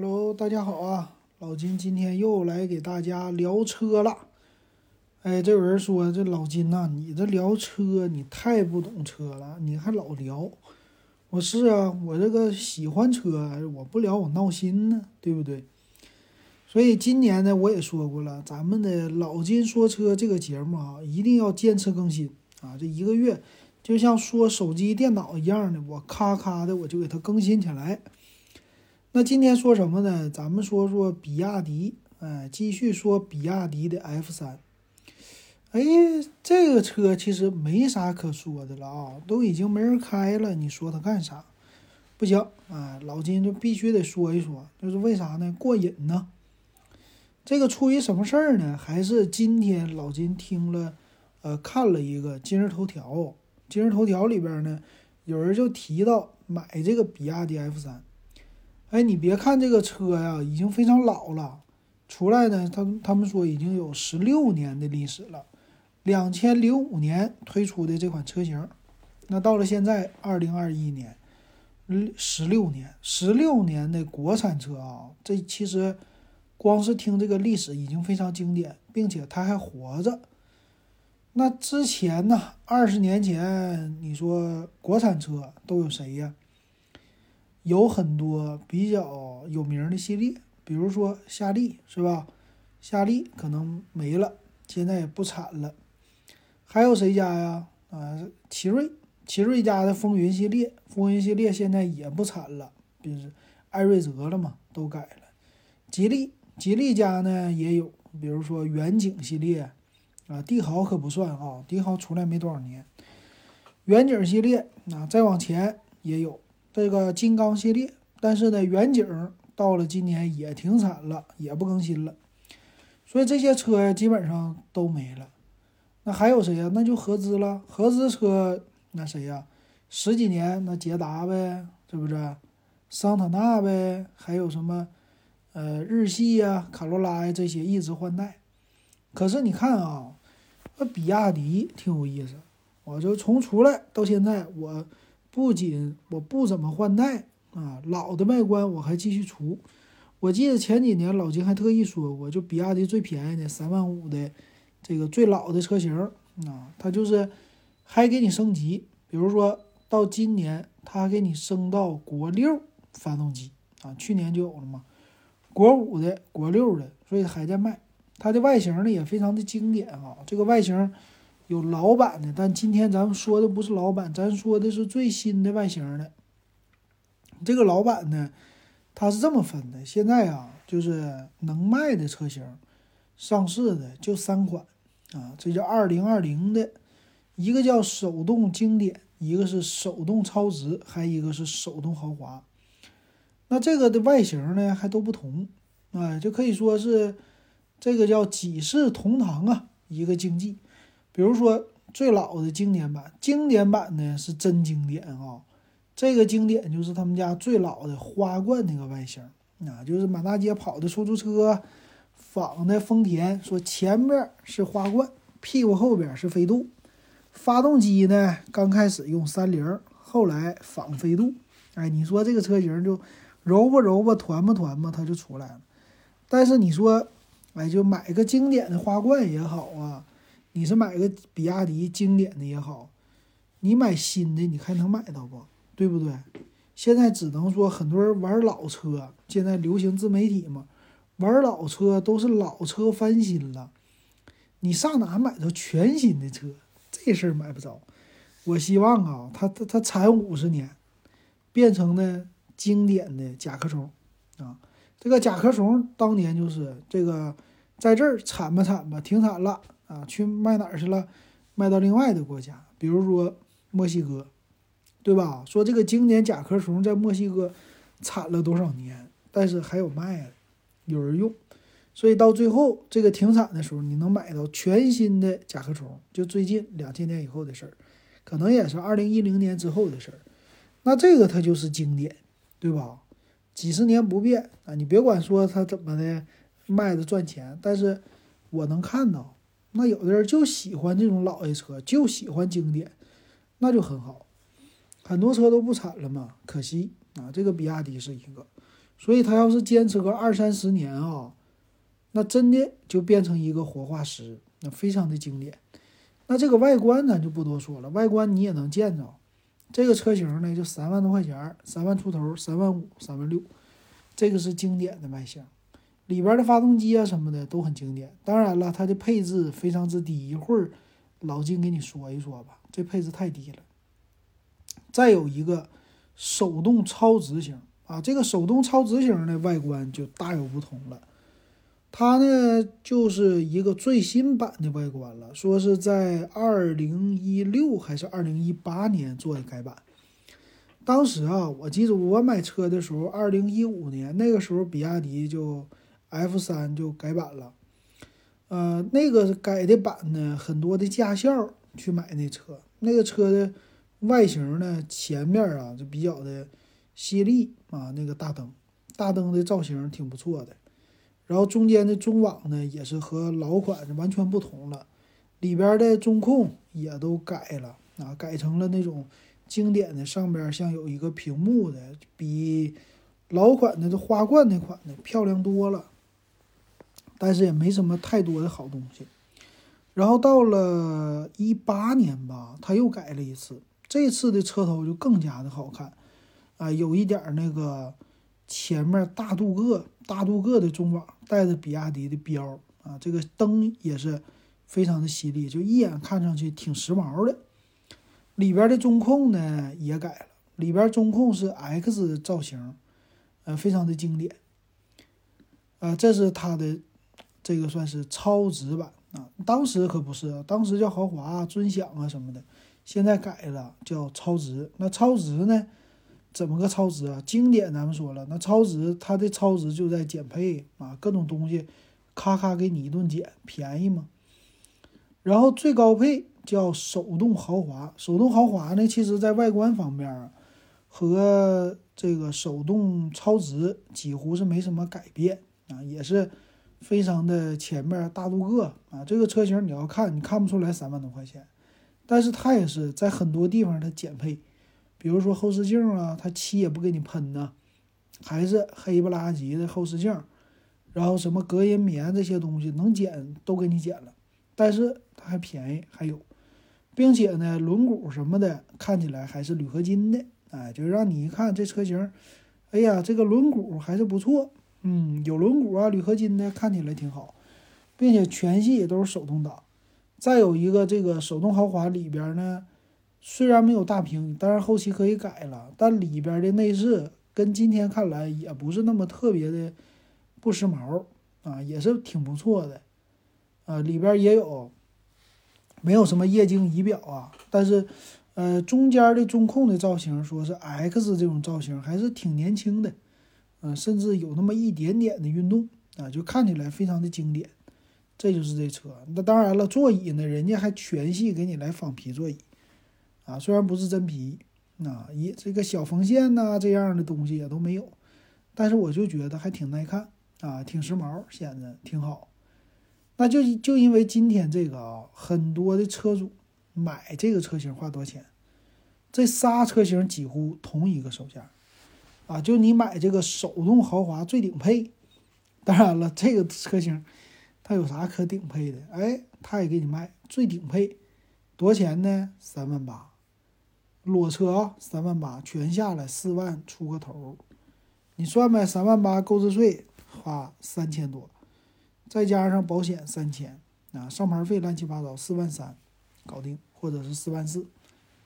Hello，大家好啊！老金今天又来给大家聊车了。哎，这有人说这老金呐、你这聊车你太不懂车了，你还老聊。我是啊，我这个喜欢车，我不聊我闹心呢，对不对？所以今年呢，我也说过了，咱们的老金说车这个节目啊，一定要坚持更新啊！这一个月就像说手机、电脑一样的，我咔咔的我就给它更新起来。那今天说什么呢？咱们说说比亚迪，哎，继续说比亚迪的 F 三。哎，这个车其实没啥可说的了啊，都已经没人开了，你说它干啥？不行啊，老金就必须得说一说，就是为啥呢？过瘾呢。这个出于什么事儿呢？还是今天老金听了，呃，看了一个今日头条，今日头条里边呢，有人就提到买这个比亚迪 F 三。哎，你别看这个车呀，已经非常老了，出来呢，他他们说已经有十六年的历史了，两千零五年推出的这款车型，那到了现在二零二一年，嗯，十六年，十六年的国产车啊，这其实光是听这个历史已经非常经典，并且它还活着。那之前呢，二十年前，你说国产车都有谁呀？有很多比较有名的系列，比如说夏利，是吧？夏利可能没了，现在也不产了。还有谁家呀？啊，奇瑞，奇瑞家的风云系列，风云系列现在也不产了，就是艾瑞泽了嘛，都改了。吉利，吉利家呢也有，比如说远景系列，啊，帝豪可不算啊，帝豪出来没多少年。远景系列，啊，再往前也有。这个金刚系列，但是呢，远景到了今年也停产了，也不更新了，所以这些车基本上都没了。那还有谁呀？那就合资了，合资车那谁呀？十几年那捷达呗，是不是？桑塔纳呗，还有什么呃日系呀、卡罗拉呀这些一直换代。可是你看啊，那比亚迪挺有意思，我就从出来到现在我。不仅我不怎么换代啊，老的外观我还继续出。我记得前几年老金还特意说过，就比亚迪最便宜的三万五的这个最老的车型啊，它就是还给你升级。比如说到今年，它给你升到国六发动机啊，去年就有了嘛，国五的、国六的，所以还在卖。它的外形呢也非常的经典啊，这个外形。有老版的，但今天咱们说的不是老版，咱说的是最新的外形的。这个老版呢，它是这么分的：现在啊，就是能卖的车型，上市的就三款啊，这叫二零二零的，一个叫手动经典，一个是手动超值，还一个是手动豪华。那这个的外形呢，还都不同，啊，就可以说是这个叫几世同堂啊，一个经济。比如说最老的经典版，经典版呢是真经典啊，这个经典就是他们家最老的花冠那个外形啊，就是满大街跑的出租车仿的丰田，说前面是花冠，屁股后边是飞度，发动机呢刚开始用三菱，后来仿飞度，哎，你说这个车型就揉吧揉吧，团吧团吧，它就出来了。但是你说，哎，就买个经典的花冠也好啊。你是买个比亚迪经典的也好，你买新的你还能买到不？对不对？现在只能说很多人玩老车，现在流行自媒体嘛，玩老车都是老车翻新了。你上哪买着全新的车？这事儿买不着。我希望啊，它它它产五十年，变成呢经典的甲壳虫啊。这个甲壳虫当年就是这个，在这儿产吧产吧，停产了。啊，去卖哪儿去了？卖到另外的国家，比如说墨西哥，对吧？说这个经典甲壳虫在墨西哥产了多少年，但是还有卖的，有人用，所以到最后这个停产的时候，你能买到全新的甲壳虫，就最近两千年以后的事儿，可能也是二零一零年之后的事儿。那这个它就是经典，对吧？几十年不变啊！你别管说它怎么的卖的赚钱，但是我能看到。那有的人就喜欢这种老爷车，就喜欢经典，那就很好。很多车都不产了嘛，可惜啊。这个比亚迪是一个，所以它要是坚持个二三十年啊，那真的就变成一个活化石，那非常的经典。那这个外观咱就不多说了，外观你也能见着。这个车型呢就三万多块钱，三万出头，三万五、三万六，这个是经典的卖相。里边的发动机啊什么的都很经典。当然了，它的配置非常之低，一会儿老金给你说一说吧，这配置太低了。再有一个手动超直型啊，这个手动超直型的外观就大有不同了。它呢就是一个最新版的外观了，说是在二零一六还是二零一八年做的改版。当时啊，我记得我买车的时候，二零一五年那个时候，比亚迪就 F 三就改版了。呃，那个改的版呢，很多的驾校去买那车，那个车的外形呢，前面啊就比较的犀利啊，那个大灯，大灯的造型挺不错的。然后中间的中网呢，也是和老款完全不同了，里边的中控也都改了啊，改成了那种经典的，上边像有一个屏幕的，比老款的这花冠那款的漂亮多了，但是也没什么太多的好东西。然后到了一八年吧，他又改了一次，这次的车头就更加的好看，啊，有一点那个。前面大镀铬、大镀铬的中网，带着比亚迪的标啊，这个灯也是非常的犀利，就一眼看上去挺时髦的。里边的中控呢也改了，里边中控是 X 造型，呃，非常的经典。啊，这是它的这个算是超值版啊，当时可不是，当时叫豪华、尊享啊什么的，现在改了叫超值。那超值呢？怎么个超值啊？经典咱们说了，那超值它的超值就在减配啊，各种东西咔咔给你一顿减，便宜嘛。然后最高配叫手动豪华，手动豪华呢，其实在外观方面啊和这个手动超值几乎是没什么改变啊，也是非常的前面大镀铬啊。这个车型你要看，你看不出来三万多块钱，但是它也是在很多地方它减配。比如说后视镜啊，它漆也不给你喷呢，还是黑不拉几的后视镜，然后什么隔音棉这些东西能减都给你减了，但是它还便宜，还有，并且呢轮毂什么的看起来还是铝合金的，哎，就让你一看这车型，哎呀，这个轮毂还是不错，嗯，有轮毂啊，铝合金的看起来挺好，并且全系也都是手动挡，再有一个这个手动豪华里边呢。虽然没有大屏，但是后期可以改了。但里边的内饰跟今天看来也不是那么特别的不时髦啊，也是挺不错的。啊，里边也有没有什么液晶仪表啊？但是，呃，中间的中控的造型说是 X 这种造型，还是挺年轻的。嗯，甚至有那么一点点的运动啊，就看起来非常的经典。这就是这车。那当然了，座椅呢，人家还全系给你来仿皮座椅。啊，虽然不是真皮，啊，一这个小缝线呐这样的东西也都没有，但是我就觉得还挺耐看啊，挺时髦，显得挺好。那就就因为今天这个啊，很多的车主买这个车型花多少钱？这仨车型几乎同一个售价，啊，就你买这个手动豪华最顶配，当然了，这个车型它有啥可顶配的？哎，它也给你卖最顶配，多少钱呢？三万八。裸车啊，三万八，全下来四万出个头，你算呗，三万八购置税花三千多，再加上保险三千啊，上牌费乱七八糟四万三，搞定，或者是四万四，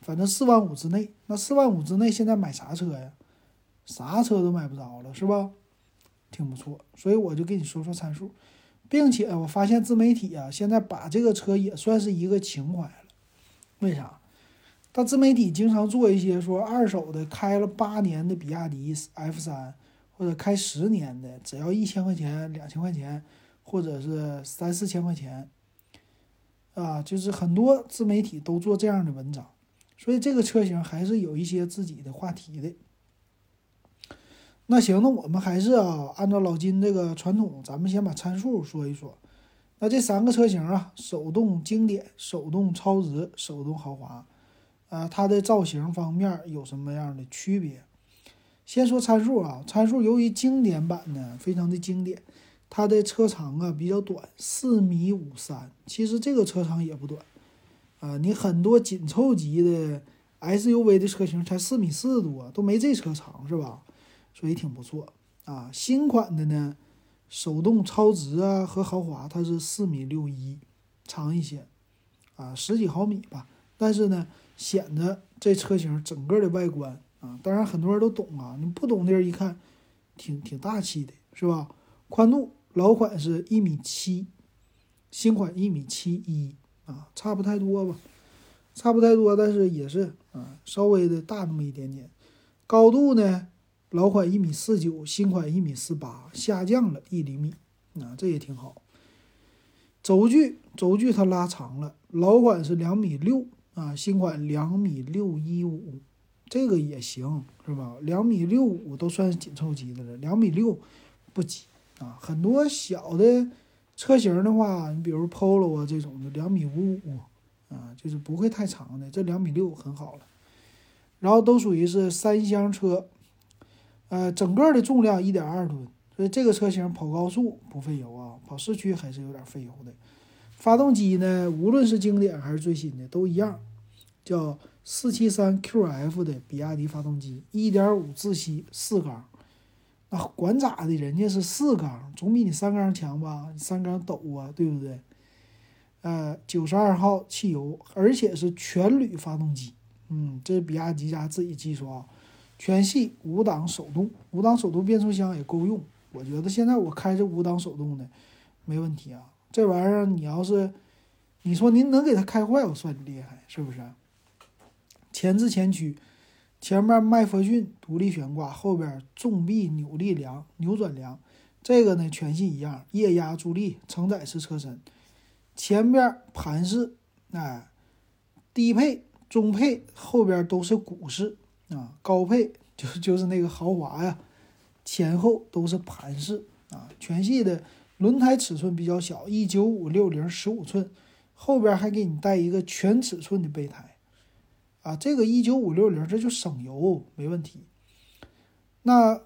反正四万五之内。那四万五之内现在买啥车呀？啥车都买不着了，是吧？挺不错，所以我就跟你说说参数，并且我发现自媒体啊，现在把这个车也算是一个情怀了，为啥？他自媒体经常做一些说二手的，开了八年的比亚迪 F 三，或者开十年的，只要一千块钱、两千块钱，或者是三四千块钱，啊，就是很多自媒体都做这样的文章，所以这个车型还是有一些自己的话题的。那行，那我们还是啊，按照老金这个传统，咱们先把参数说一说。那这三个车型啊，手动经典、手动超值、手动豪华。啊，它的造型方面有什么样的区别？先说参数啊，参数由于经典版呢非常的经典，它的车长啊比较短，四米五三，其实这个车长也不短啊。你很多紧凑级的 SUV 的车型才四米四多，都没这车长是吧？所以挺不错啊。新款的呢，手动超值啊和豪华它是四米六一，长一些啊，十几毫米吧。但是呢，显得这车型整个的外观啊，当然很多人都懂啊，你不懂的人一看，挺挺大气的，是吧？宽度老款是一米七，新款一米七一啊，差不太多吧，差不太多，但是也是啊，稍微的大那么一点点。高度呢，老款一米四九，新款一米四八，下降了一厘米啊，这也挺好。轴距轴距它拉长了，老款是两米六。啊，新款两米六一五，这个也行，是吧？两米六五都算是紧凑级的了，两米六不挤啊。很多小的车型的话，你比如 Polo 啊这种的，两米五五啊，就是不会太长的，这两米六很好了。然后都属于是三厢车，呃，整个的重量一点二吨，所以这个车型跑高速不费油啊，跑市区还是有点费油的。发动机呢，无论是经典还是最新的都一样，叫四七三 QF 的比亚迪发动机，一点五自吸四缸，那管咋的？人家是四缸，总比你三缸强吧？三缸抖啊，对不对？呃，九十二号汽油，而且是全铝发动机，嗯，这是比亚迪家自己技术啊，全系五档手动，五档手动变速箱也够用，我觉得现在我开着五档手动的没问题啊。这玩意儿，你要是你说您能给它开坏，我算你厉害，是不是？前置前驱，前面麦弗逊独立悬挂，后边重臂扭力梁、扭转梁，这个呢全系一样，液压助力，承载式车身，前边盘式，哎，低配、中配后边都是鼓式啊，高配就就是那个豪华呀，前后都是盘式啊，全系的。轮胎尺寸比较小，一九五六零十五寸，后边还给你带一个全尺寸的备胎，啊，这个一九五六零这就省油，没问题。那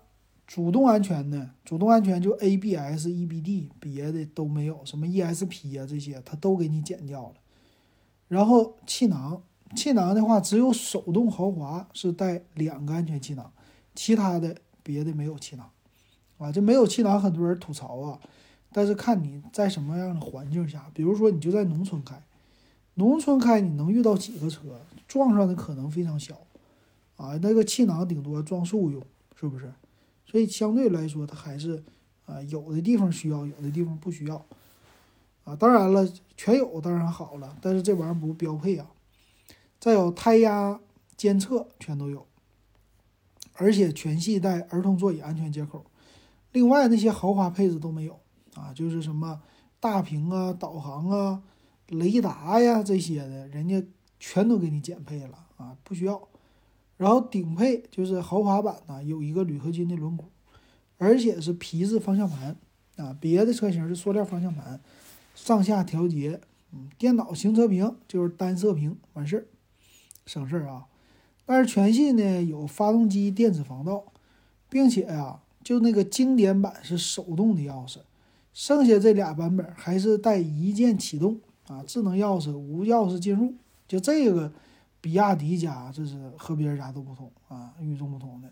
主动安全呢？主动安全就 ABS、EBD，别的都没有，什么 ESP 啊这些，它都给你减掉了。然后气囊，气囊的话只有手动豪华是带两个安全气囊，其他的别的没有气囊，啊，这没有气囊，很多人吐槽啊。但是看你在什么样的环境下，比如说你就在农村开，农村开你能遇到几个车撞上的可能非常小，啊，那个气囊顶多撞树用，是不是？所以相对来说它还是啊，有的地方需要，有的地方不需要，啊，当然了，全有当然好了，但是这玩意儿不标配啊。再有胎压监测全都有，而且全系带儿童座椅安全接口，另外那些豪华配置都没有。啊，就是什么大屏啊、导航啊、雷达呀这些的，人家全都给你减配了啊，不需要。然后顶配就是豪华版呢，有一个铝合金的轮毂，而且是皮质方向盘啊，别的车型是塑料方向盘，上下调节，嗯，电脑行车屏就是单色屏，完事儿，省事儿啊。但是全系呢有发动机电子防盗，并且呀，就那个经典版是手动的钥匙。剩下这俩版本还是带一键启动啊，智能钥匙无钥匙进入。就这个，比亚迪家这是和别人家都不同啊，与众不同的。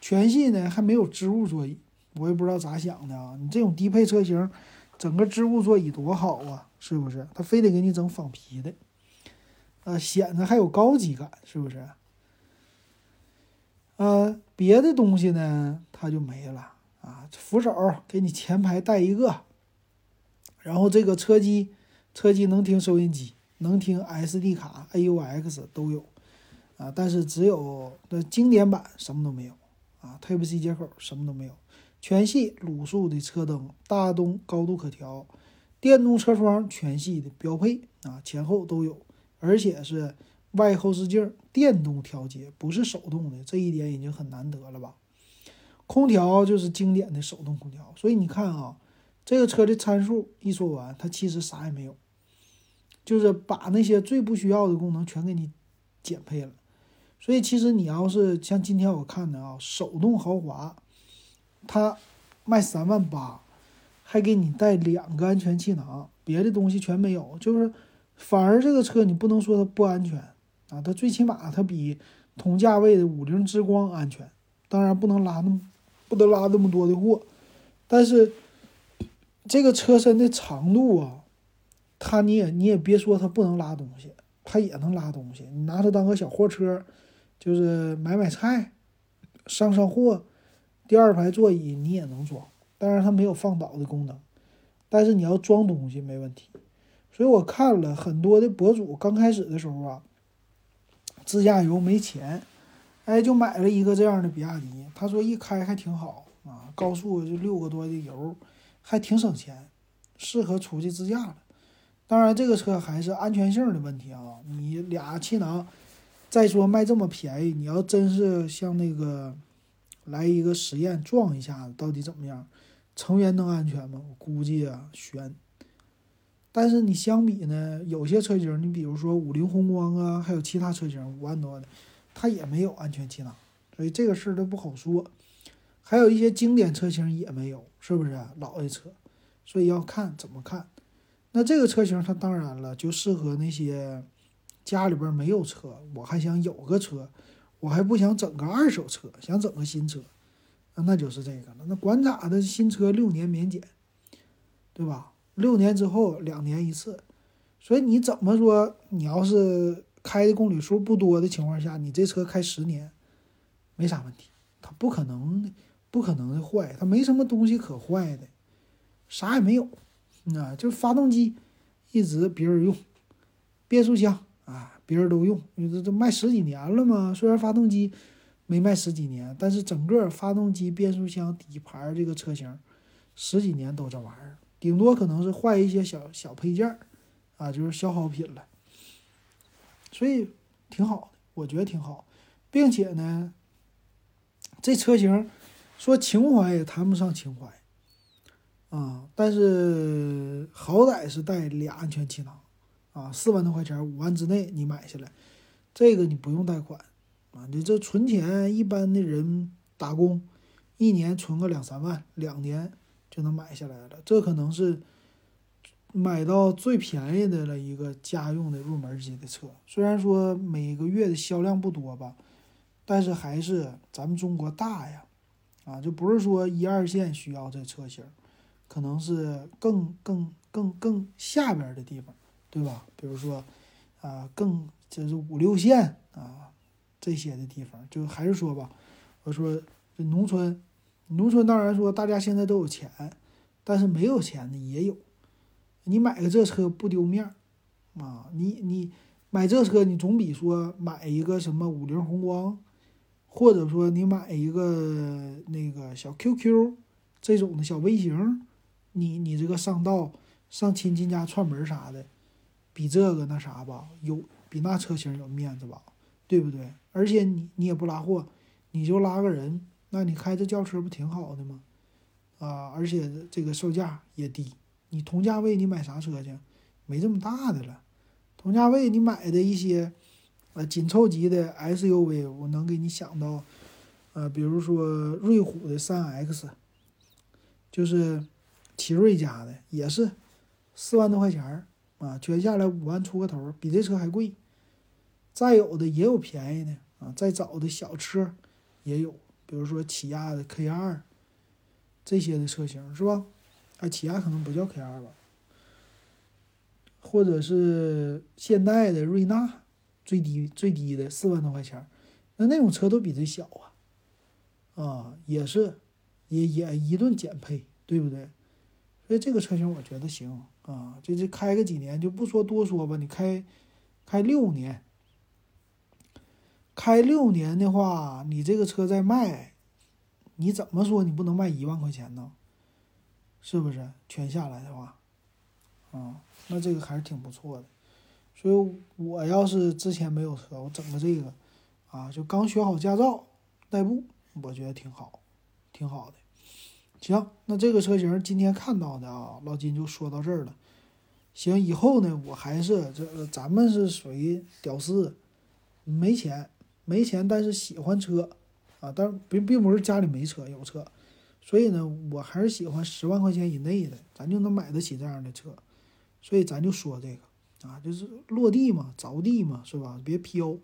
全系呢还没有织物座椅，我也不知道咋想的啊。你这种低配车型，整个织物座椅多好啊，是不是？他非得给你整仿皮的，呃，显得还有高级感，是不是？呃，别的东西呢，它就没了。啊，扶手给你前排带一个，然后这个车机，车机能听收音机，能听 SD 卡、AUX 都有，啊，但是只有那经典版什么都没有，啊，Type C 接口什么都没有，全系卤素的车灯，大灯高度可调，电动车窗全系的标配，啊，前后都有，而且是外后视镜电动调节，不是手动的，这一点已经很难得了吧。空调就是经典的手动空调，所以你看啊，这个车的参数一说完，它其实啥也没有，就是把那些最不需要的功能全给你减配了。所以其实你要是像今天我看的啊，手动豪华，它卖三万八，还给你带两个安全气囊，别的东西全没有，就是反而这个车你不能说它不安全啊，它最起码它比同价位的五菱之光安全，当然不能拉那么不能拉那么多的货，但是这个车身的长度啊，它你也你也别说它不能拉东西，它也能拉东西，你拿它当个小货车。就是买买菜，上上货，第二排座椅你也能装，当然它没有放倒的功能，但是你要装东西没问题。所以我看了很多的博主，刚开始的时候啊，自驾游没钱，哎，就买了一个这样的比亚迪。他说一开还挺好啊，高速就六个多的油，还挺省钱，适合出去自驾了。当然这个车还是安全性的问题啊，你俩气囊。再说卖这么便宜，你要真是像那个来一个实验撞一下子，到底怎么样？成员能安全吗？我估计啊悬。但是你相比呢，有些车型，你比如说五菱宏光啊，还有其他车型五万多的，它也没有安全气囊，所以这个事儿都不好说。还有一些经典车型也没有，是不是老的车？所以要看怎么看。那这个车型它当然了，就适合那些。家里边没有车，我还想有个车，我还不想整个二手车，想整个新车，那就是这个了。那管咋的？新车六年免检，对吧？六年之后两年一次，所以你怎么说？你要是开的公里数不多的情况下，你这车开十年没啥问题，它不可能不可能的坏，它没什么东西可坏的，啥也没有，啊，就发动机一直别人用，变速箱。啊，别人都用，因为这都卖十几年了嘛。虽然发动机没卖十几年，但是整个发动机、变速箱、底盘这个车型十几年都这玩意儿，顶多可能是换一些小小配件啊，就是消耗品了。所以挺好的，我觉得挺好，并且呢，这车型说情怀也谈不上情怀啊，但是好歹是带俩安全气囊。啊，四万多块钱，五万之内你买下来，这个你不用贷款啊。你这存钱，一般的人打工，一年存个两三万，两年就能买下来了。这可能是买到最便宜的了一个家用的入门级的车。虽然说每个月的销量不多吧，但是还是咱们中国大呀，啊，就不是说一二线需要这车型，可能是更更更更下边的地方。对吧？比如说，啊，更就是五六线啊这些的地方，就还是说吧，我说这农村，农村当然说大家现在都有钱，但是没有钱的也有。你买个这车不丢面儿啊？你你买这车，你总比说买一个什么五菱宏光，或者说你买一个那个小 QQ 这种的小微型，你你这个上道上亲戚家串门啥的。比这个那啥吧，有比那车型有面子吧，对不对？而且你你也不拉货，你就拉个人，那你开这轿车不挺好的吗？啊，而且这个售价也低，你同价位你买啥车去？没这么大的了。同价位你买的一些呃紧凑级的 SUV，我能给你想到，呃，比如说瑞虎的三 X，就是奇瑞家的，也是四万多块钱儿。啊，全下来五万出个头，比这车还贵。再有的也有便宜的啊，再早的小车也有，比如说起亚的 K 二这些的车型是吧？啊，起亚可能不叫 K 二吧，或者是现代的瑞纳，最低最低的四万多块钱，那那种车都比这小啊，啊，也是也也一顿减配，对不对？所以这个车型我觉得行。啊，这这开个几年就不说多说吧，你开开六年，开六年的话，你这个车再卖，你怎么说你不能卖一万块钱呢？是不是？全下来的话，啊，那这个还是挺不错的。所以我要是之前没有车，我整个这个，啊，就刚学好驾照代步，我觉得挺好，挺好的。行，那这个车型今天看到的啊，老金就说到这儿了。行，以后呢，我还是这咱们是属于屌丝，没钱没钱但是喜欢车啊，但并并不是家里没车有车，所以呢，我还是喜欢十万块钱以内的，咱就能买得起这样的车，所以咱就说这个啊，就是落地嘛，着地嘛，是吧？别飘，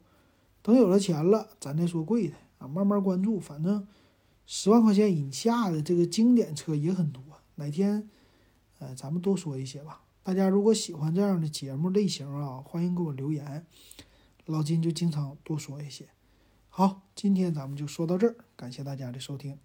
等有了钱了，咱再说贵的啊，慢慢关注，反正十万块钱以下的这个经典车也很多，哪天呃咱们多说一些吧。大家如果喜欢这样的节目类型啊，欢迎给我留言，老金就经常多说一些。好，今天咱们就说到这儿，感谢大家的收听。